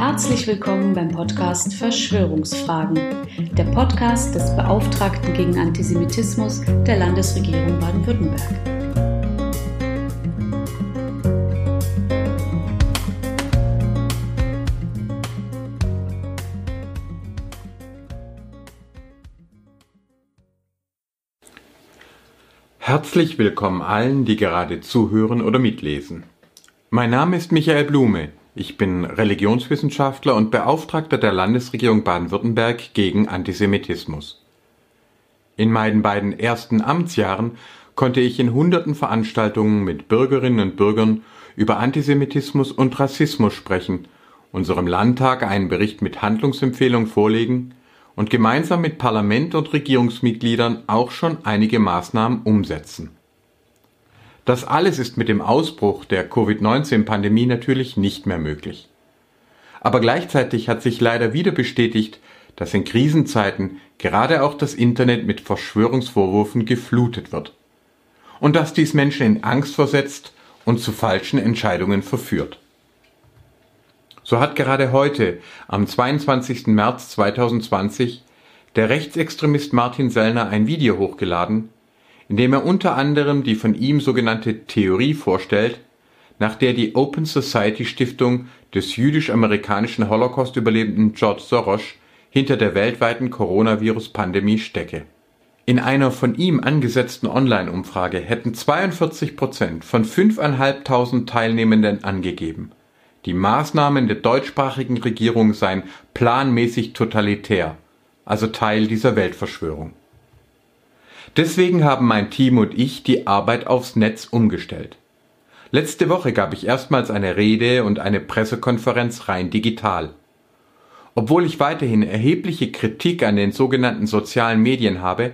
Herzlich willkommen beim Podcast Verschwörungsfragen, der Podcast des Beauftragten gegen Antisemitismus der Landesregierung Baden-Württemberg. Herzlich willkommen allen, die gerade zuhören oder mitlesen. Mein Name ist Michael Blume. Ich bin Religionswissenschaftler und Beauftragter der Landesregierung Baden-Württemberg gegen Antisemitismus. In meinen beiden ersten Amtsjahren konnte ich in hunderten Veranstaltungen mit Bürgerinnen und Bürgern über Antisemitismus und Rassismus sprechen, unserem Landtag einen Bericht mit Handlungsempfehlungen vorlegen und gemeinsam mit Parlament und Regierungsmitgliedern auch schon einige Maßnahmen umsetzen. Das alles ist mit dem Ausbruch der Covid-19-Pandemie natürlich nicht mehr möglich. Aber gleichzeitig hat sich leider wieder bestätigt, dass in Krisenzeiten gerade auch das Internet mit Verschwörungsvorwürfen geflutet wird. Und dass dies Menschen in Angst versetzt und zu falschen Entscheidungen verführt. So hat gerade heute, am 22. März 2020, der Rechtsextremist Martin Sellner ein Video hochgeladen, indem er unter anderem die von ihm sogenannte Theorie vorstellt, nach der die Open Society Stiftung des jüdisch-amerikanischen Holocaust-Überlebenden George Soros hinter der weltweiten Coronavirus-Pandemie stecke. In einer von ihm angesetzten Online-Umfrage hätten 42 Prozent von 5.500 Teilnehmenden angegeben, die Maßnahmen der deutschsprachigen Regierung seien planmäßig totalitär, also Teil dieser Weltverschwörung. Deswegen haben mein Team und ich die Arbeit aufs Netz umgestellt. Letzte Woche gab ich erstmals eine Rede und eine Pressekonferenz rein digital. Obwohl ich weiterhin erhebliche Kritik an den sogenannten sozialen Medien habe,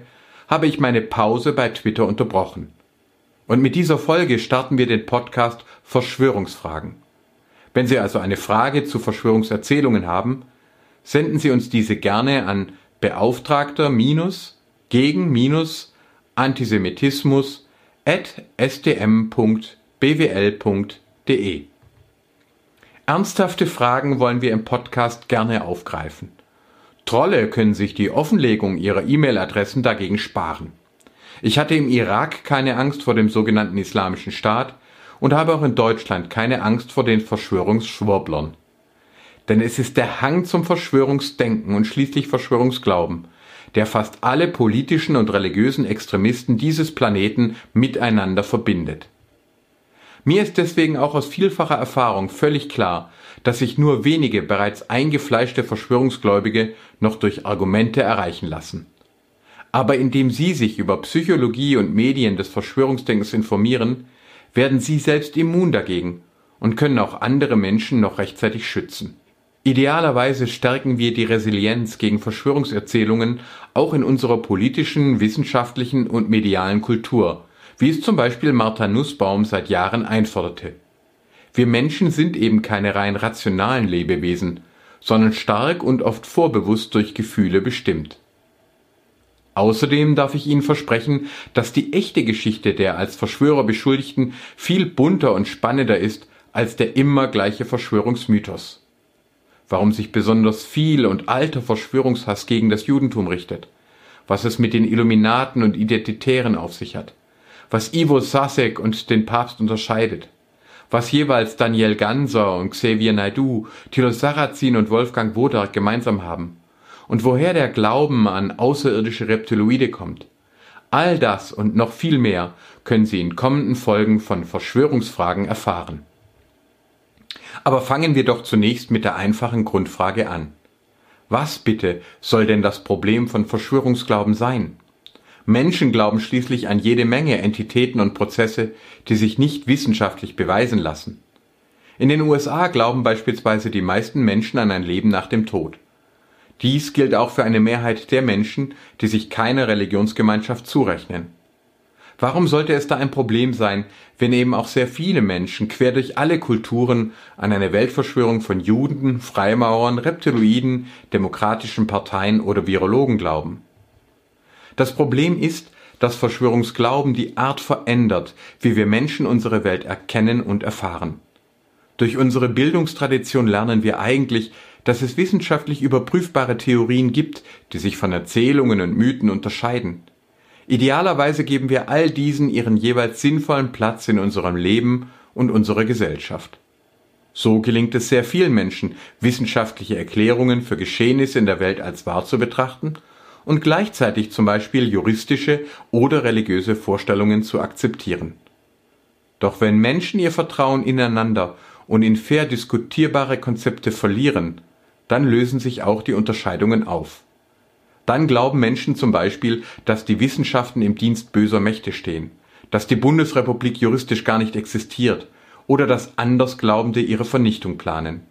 habe ich meine Pause bei Twitter unterbrochen. Und mit dieser Folge starten wir den Podcast Verschwörungsfragen. Wenn Sie also eine Frage zu Verschwörungserzählungen haben, senden Sie uns diese gerne an beauftragter- gegen-antisemitismus at sdm.bwl.de. Ernsthafte Fragen wollen wir im Podcast gerne aufgreifen. Trolle können sich die Offenlegung ihrer E-Mail-Adressen dagegen sparen. Ich hatte im Irak keine Angst vor dem sogenannten Islamischen Staat und habe auch in Deutschland keine Angst vor den Verschwörungsschwurblern. Denn es ist der Hang zum Verschwörungsdenken und schließlich Verschwörungsglauben, der fast alle politischen und religiösen Extremisten dieses Planeten miteinander verbindet. Mir ist deswegen auch aus vielfacher Erfahrung völlig klar, dass sich nur wenige bereits eingefleischte Verschwörungsgläubige noch durch Argumente erreichen lassen. Aber indem Sie sich über Psychologie und Medien des Verschwörungsdenkens informieren, werden Sie selbst immun dagegen und können auch andere Menschen noch rechtzeitig schützen. Idealerweise stärken wir die Resilienz gegen Verschwörungserzählungen auch in unserer politischen, wissenschaftlichen und medialen Kultur, wie es zum Beispiel Martha Nussbaum seit Jahren einforderte. Wir Menschen sind eben keine rein rationalen Lebewesen, sondern stark und oft vorbewusst durch Gefühle bestimmt. Außerdem darf ich Ihnen versprechen, dass die echte Geschichte der als Verschwörer Beschuldigten viel bunter und spannender ist als der immer gleiche Verschwörungsmythos warum sich besonders viel und alter Verschwörungshass gegen das Judentum richtet, was es mit den Illuminaten und Identitären auf sich hat, was Ivo Sasek und den Papst unterscheidet, was jeweils Daniel Ganser und Xavier Naidu, Thilo Sarrazin und Wolfgang Wodark gemeinsam haben und woher der Glauben an außerirdische Reptiloide kommt. All das und noch viel mehr können Sie in kommenden Folgen von Verschwörungsfragen erfahren. Aber fangen wir doch zunächst mit der einfachen Grundfrage an. Was bitte soll denn das Problem von Verschwörungsglauben sein? Menschen glauben schließlich an jede Menge Entitäten und Prozesse, die sich nicht wissenschaftlich beweisen lassen. In den USA glauben beispielsweise die meisten Menschen an ein Leben nach dem Tod. Dies gilt auch für eine Mehrheit der Menschen, die sich keiner Religionsgemeinschaft zurechnen. Warum sollte es da ein Problem sein, wenn eben auch sehr viele Menschen quer durch alle Kulturen an eine Weltverschwörung von Juden, Freimaurern, Reptiloiden, demokratischen Parteien oder Virologen glauben? Das Problem ist, dass Verschwörungsglauben die Art verändert, wie wir Menschen unsere Welt erkennen und erfahren. Durch unsere Bildungstradition lernen wir eigentlich, dass es wissenschaftlich überprüfbare Theorien gibt, die sich von Erzählungen und Mythen unterscheiden. Idealerweise geben wir all diesen ihren jeweils sinnvollen Platz in unserem Leben und unserer Gesellschaft. So gelingt es sehr vielen Menschen, wissenschaftliche Erklärungen für Geschehnisse in der Welt als wahr zu betrachten und gleichzeitig zum Beispiel juristische oder religiöse Vorstellungen zu akzeptieren. Doch wenn Menschen ihr Vertrauen ineinander und in fair diskutierbare Konzepte verlieren, dann lösen sich auch die Unterscheidungen auf. Dann glauben Menschen zum Beispiel, dass die Wissenschaften im Dienst böser Mächte stehen, dass die Bundesrepublik juristisch gar nicht existiert oder dass Andersglaubende ihre Vernichtung planen.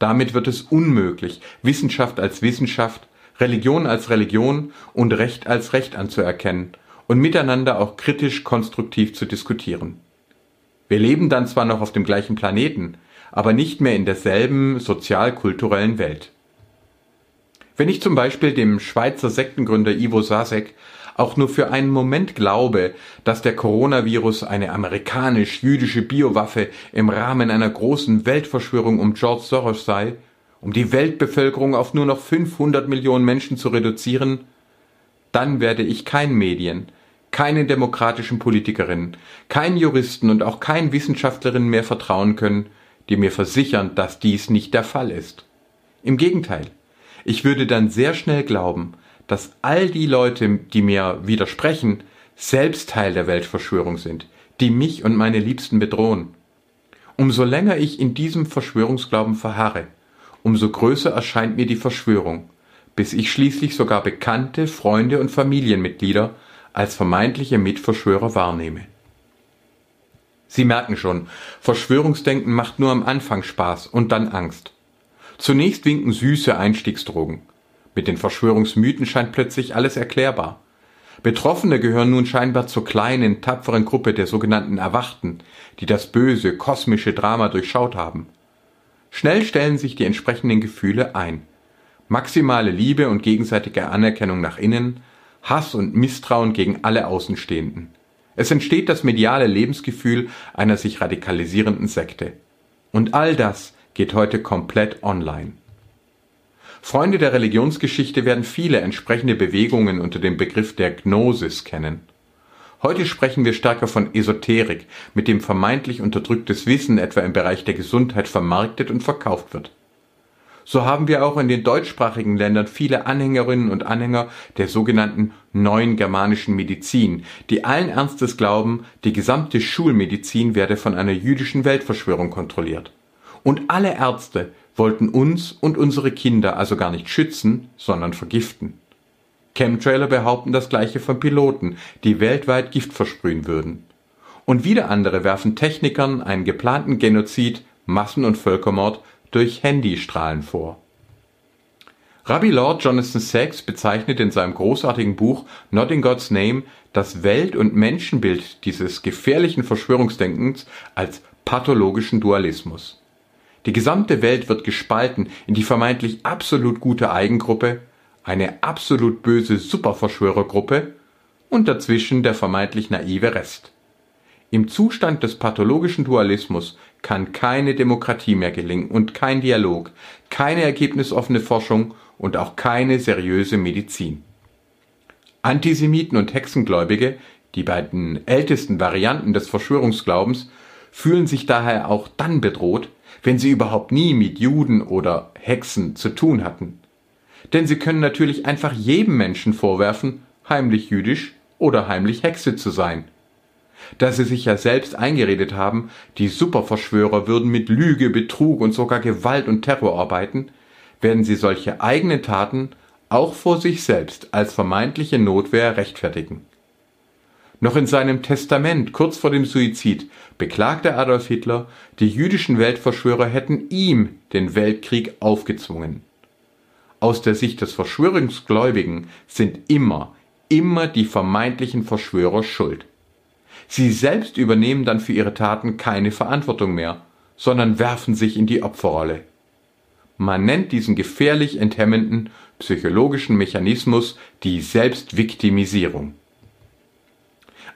Damit wird es unmöglich, Wissenschaft als Wissenschaft, Religion als Religion und Recht als Recht anzuerkennen und miteinander auch kritisch konstruktiv zu diskutieren. Wir leben dann zwar noch auf dem gleichen Planeten, aber nicht mehr in derselben sozial-kulturellen Welt. Wenn ich zum Beispiel dem Schweizer Sektengründer Ivo Sasek auch nur für einen Moment glaube, dass der Coronavirus eine amerikanisch-jüdische Biowaffe im Rahmen einer großen Weltverschwörung um George Soros sei, um die Weltbevölkerung auf nur noch 500 Millionen Menschen zu reduzieren, dann werde ich kein Medien, keinen demokratischen Politikerinnen, keinen Juristen und auch keinen Wissenschaftlerinnen mehr vertrauen können, die mir versichern, dass dies nicht der Fall ist. Im Gegenteil, ich würde dann sehr schnell glauben, dass all die Leute, die mir widersprechen, selbst Teil der Weltverschwörung sind, die mich und meine Liebsten bedrohen. Umso länger ich in diesem Verschwörungsglauben verharre, umso größer erscheint mir die Verschwörung, bis ich schließlich sogar Bekannte, Freunde und Familienmitglieder als vermeintliche Mitverschwörer wahrnehme. Sie merken schon, Verschwörungsdenken macht nur am Anfang Spaß und dann Angst. Zunächst winken süße Einstiegsdrogen. Mit den Verschwörungsmythen scheint plötzlich alles erklärbar. Betroffene gehören nun scheinbar zur kleinen, tapferen Gruppe der sogenannten Erwachten, die das böse, kosmische Drama durchschaut haben. Schnell stellen sich die entsprechenden Gefühle ein. Maximale Liebe und gegenseitige Anerkennung nach innen, Hass und Misstrauen gegen alle Außenstehenden. Es entsteht das mediale Lebensgefühl einer sich radikalisierenden Sekte. Und all das geht heute komplett online. Freunde der Religionsgeschichte werden viele entsprechende Bewegungen unter dem Begriff der Gnosis kennen. Heute sprechen wir stärker von Esoterik, mit dem vermeintlich unterdrücktes Wissen etwa im Bereich der Gesundheit vermarktet und verkauft wird so haben wir auch in den deutschsprachigen Ländern viele Anhängerinnen und Anhänger der sogenannten neuen germanischen Medizin, die allen Ernstes glauben, die gesamte Schulmedizin werde von einer jüdischen Weltverschwörung kontrolliert. Und alle Ärzte wollten uns und unsere Kinder also gar nicht schützen, sondern vergiften. Chemtrailer behaupten das gleiche von Piloten, die weltweit Gift versprühen würden. Und wieder andere werfen Technikern einen geplanten Genozid, Massen- und Völkermord durch Handystrahlen vor. Rabbi Lord Jonathan Sachs bezeichnet in seinem großartigen Buch Not in God's Name das Welt- und Menschenbild dieses gefährlichen Verschwörungsdenkens als pathologischen Dualismus. Die gesamte Welt wird gespalten in die vermeintlich absolut gute Eigengruppe, eine absolut böse Superverschwörergruppe und dazwischen der vermeintlich naive Rest. Im Zustand des pathologischen Dualismus kann keine Demokratie mehr gelingen und kein Dialog, keine ergebnisoffene Forschung und auch keine seriöse Medizin. Antisemiten und Hexengläubige, die beiden ältesten Varianten des Verschwörungsglaubens, fühlen sich daher auch dann bedroht, wenn sie überhaupt nie mit Juden oder Hexen zu tun hatten. Denn sie können natürlich einfach jedem Menschen vorwerfen, heimlich jüdisch oder heimlich Hexe zu sein da sie sich ja selbst eingeredet haben, die Superverschwörer würden mit Lüge, Betrug und sogar Gewalt und Terror arbeiten, werden sie solche eigenen Taten auch vor sich selbst als vermeintliche Notwehr rechtfertigen. Noch in seinem Testament kurz vor dem Suizid beklagte Adolf Hitler, die jüdischen Weltverschwörer hätten ihm den Weltkrieg aufgezwungen. Aus der Sicht des Verschwörungsgläubigen sind immer, immer die vermeintlichen Verschwörer schuld. Sie selbst übernehmen dann für ihre Taten keine Verantwortung mehr, sondern werfen sich in die Opferrolle. Man nennt diesen gefährlich enthemmenden psychologischen Mechanismus die Selbstviktimisierung.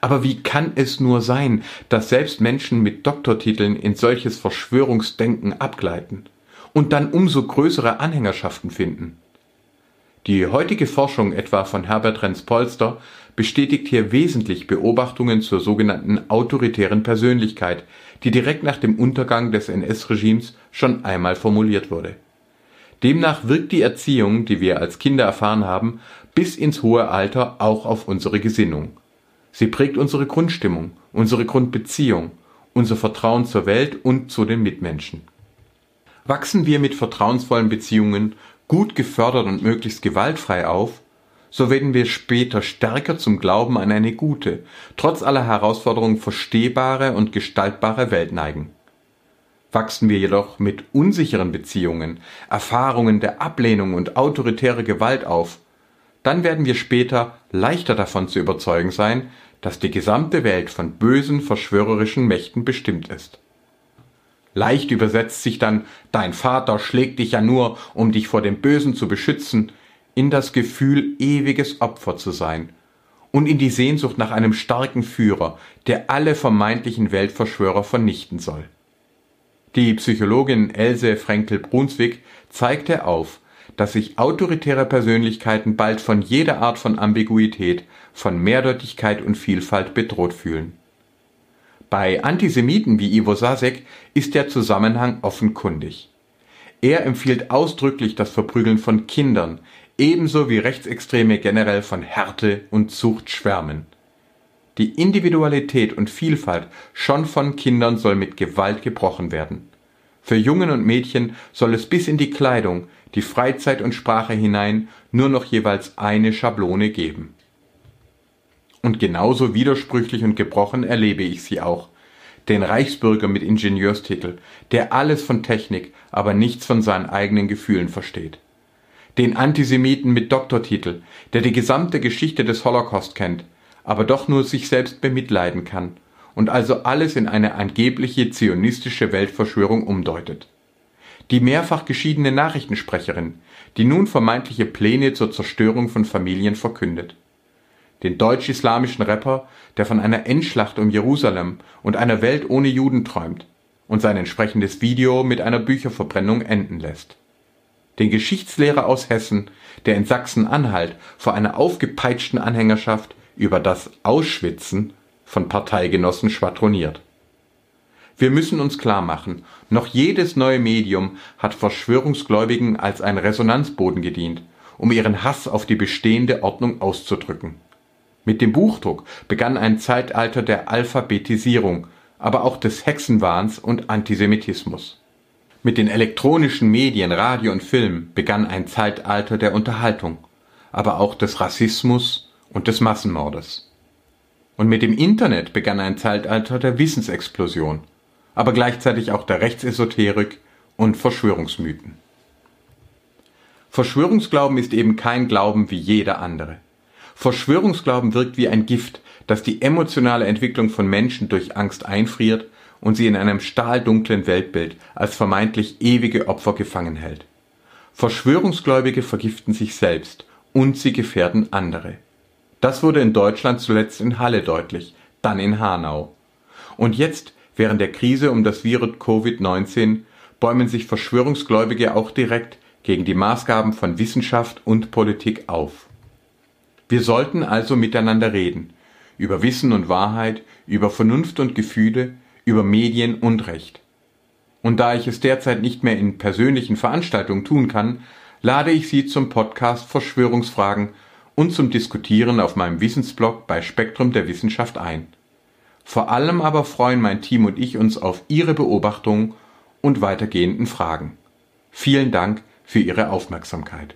Aber wie kann es nur sein, dass selbst Menschen mit Doktortiteln in solches Verschwörungsdenken abgleiten und dann umso größere Anhängerschaften finden? Die heutige Forschung etwa von Herbert Renz-Polster bestätigt hier wesentlich Beobachtungen zur sogenannten autoritären Persönlichkeit, die direkt nach dem Untergang des NS-Regimes schon einmal formuliert wurde. Demnach wirkt die Erziehung, die wir als Kinder erfahren haben, bis ins hohe Alter auch auf unsere Gesinnung. Sie prägt unsere Grundstimmung, unsere Grundbeziehung, unser Vertrauen zur Welt und zu den Mitmenschen. Wachsen wir mit vertrauensvollen Beziehungen gut gefördert und möglichst gewaltfrei auf, so werden wir später stärker zum Glauben an eine gute, trotz aller Herausforderungen verstehbare und gestaltbare Welt neigen. Wachsen wir jedoch mit unsicheren Beziehungen, Erfahrungen der Ablehnung und autoritärer Gewalt auf, dann werden wir später leichter davon zu überzeugen sein, dass die gesamte Welt von bösen, verschwörerischen Mächten bestimmt ist. Leicht übersetzt sich dann Dein Vater schlägt dich ja nur, um dich vor dem Bösen zu beschützen, in das Gefühl, ewiges Opfer zu sein und in die Sehnsucht nach einem starken Führer, der alle vermeintlichen Weltverschwörer vernichten soll. Die Psychologin Else Frenkel-Brunswick zeigte auf, dass sich autoritäre Persönlichkeiten bald von jeder Art von Ambiguität, von Mehrdeutigkeit und Vielfalt bedroht fühlen. Bei Antisemiten wie Ivo Sasek ist der Zusammenhang offenkundig. Er empfiehlt ausdrücklich das Verprügeln von Kindern, ebenso wie Rechtsextreme generell von Härte und Zucht schwärmen. Die Individualität und Vielfalt schon von Kindern soll mit Gewalt gebrochen werden. Für Jungen und Mädchen soll es bis in die Kleidung, die Freizeit und Sprache hinein nur noch jeweils eine Schablone geben. Und genauso widersprüchlich und gebrochen erlebe ich sie auch. Den Reichsbürger mit Ingenieurstitel, der alles von Technik, aber nichts von seinen eigenen Gefühlen versteht den Antisemiten mit Doktortitel, der die gesamte Geschichte des Holocaust kennt, aber doch nur sich selbst bemitleiden kann und also alles in eine angebliche zionistische Weltverschwörung umdeutet. Die mehrfach geschiedene Nachrichtensprecherin, die nun vermeintliche Pläne zur Zerstörung von Familien verkündet. Den deutsch-islamischen Rapper, der von einer Endschlacht um Jerusalem und einer Welt ohne Juden träumt und sein entsprechendes Video mit einer Bücherverbrennung enden lässt den Geschichtslehrer aus Hessen, der in Sachsen-Anhalt vor einer aufgepeitschten Anhängerschaft über das Ausschwitzen von Parteigenossen schwadroniert. Wir müssen uns klar machen, noch jedes neue Medium hat Verschwörungsgläubigen als ein Resonanzboden gedient, um ihren Hass auf die bestehende Ordnung auszudrücken. Mit dem Buchdruck begann ein Zeitalter der Alphabetisierung, aber auch des Hexenwahns und Antisemitismus. Mit den elektronischen Medien, Radio und Film begann ein Zeitalter der Unterhaltung, aber auch des Rassismus und des Massenmordes. Und mit dem Internet begann ein Zeitalter der Wissensexplosion, aber gleichzeitig auch der Rechtsesoterik und Verschwörungsmythen. Verschwörungsglauben ist eben kein Glauben wie jeder andere. Verschwörungsglauben wirkt wie ein Gift, das die emotionale Entwicklung von Menschen durch Angst einfriert und sie in einem stahldunklen Weltbild als vermeintlich ewige Opfer gefangen hält. Verschwörungsgläubige vergiften sich selbst und sie gefährden andere. Das wurde in Deutschland zuletzt in Halle deutlich, dann in Hanau. Und jetzt, während der Krise um das Virus Covid-19, bäumen sich Verschwörungsgläubige auch direkt gegen die Maßgaben von Wissenschaft und Politik auf. Wir sollten also miteinander reden, über Wissen und Wahrheit, über Vernunft und Gefühle, über Medien und Recht. Und da ich es derzeit nicht mehr in persönlichen Veranstaltungen tun kann, lade ich Sie zum Podcast Verschwörungsfragen und zum Diskutieren auf meinem Wissensblog bei Spektrum der Wissenschaft ein. Vor allem aber freuen mein Team und ich uns auf Ihre Beobachtungen und weitergehenden Fragen. Vielen Dank für Ihre Aufmerksamkeit.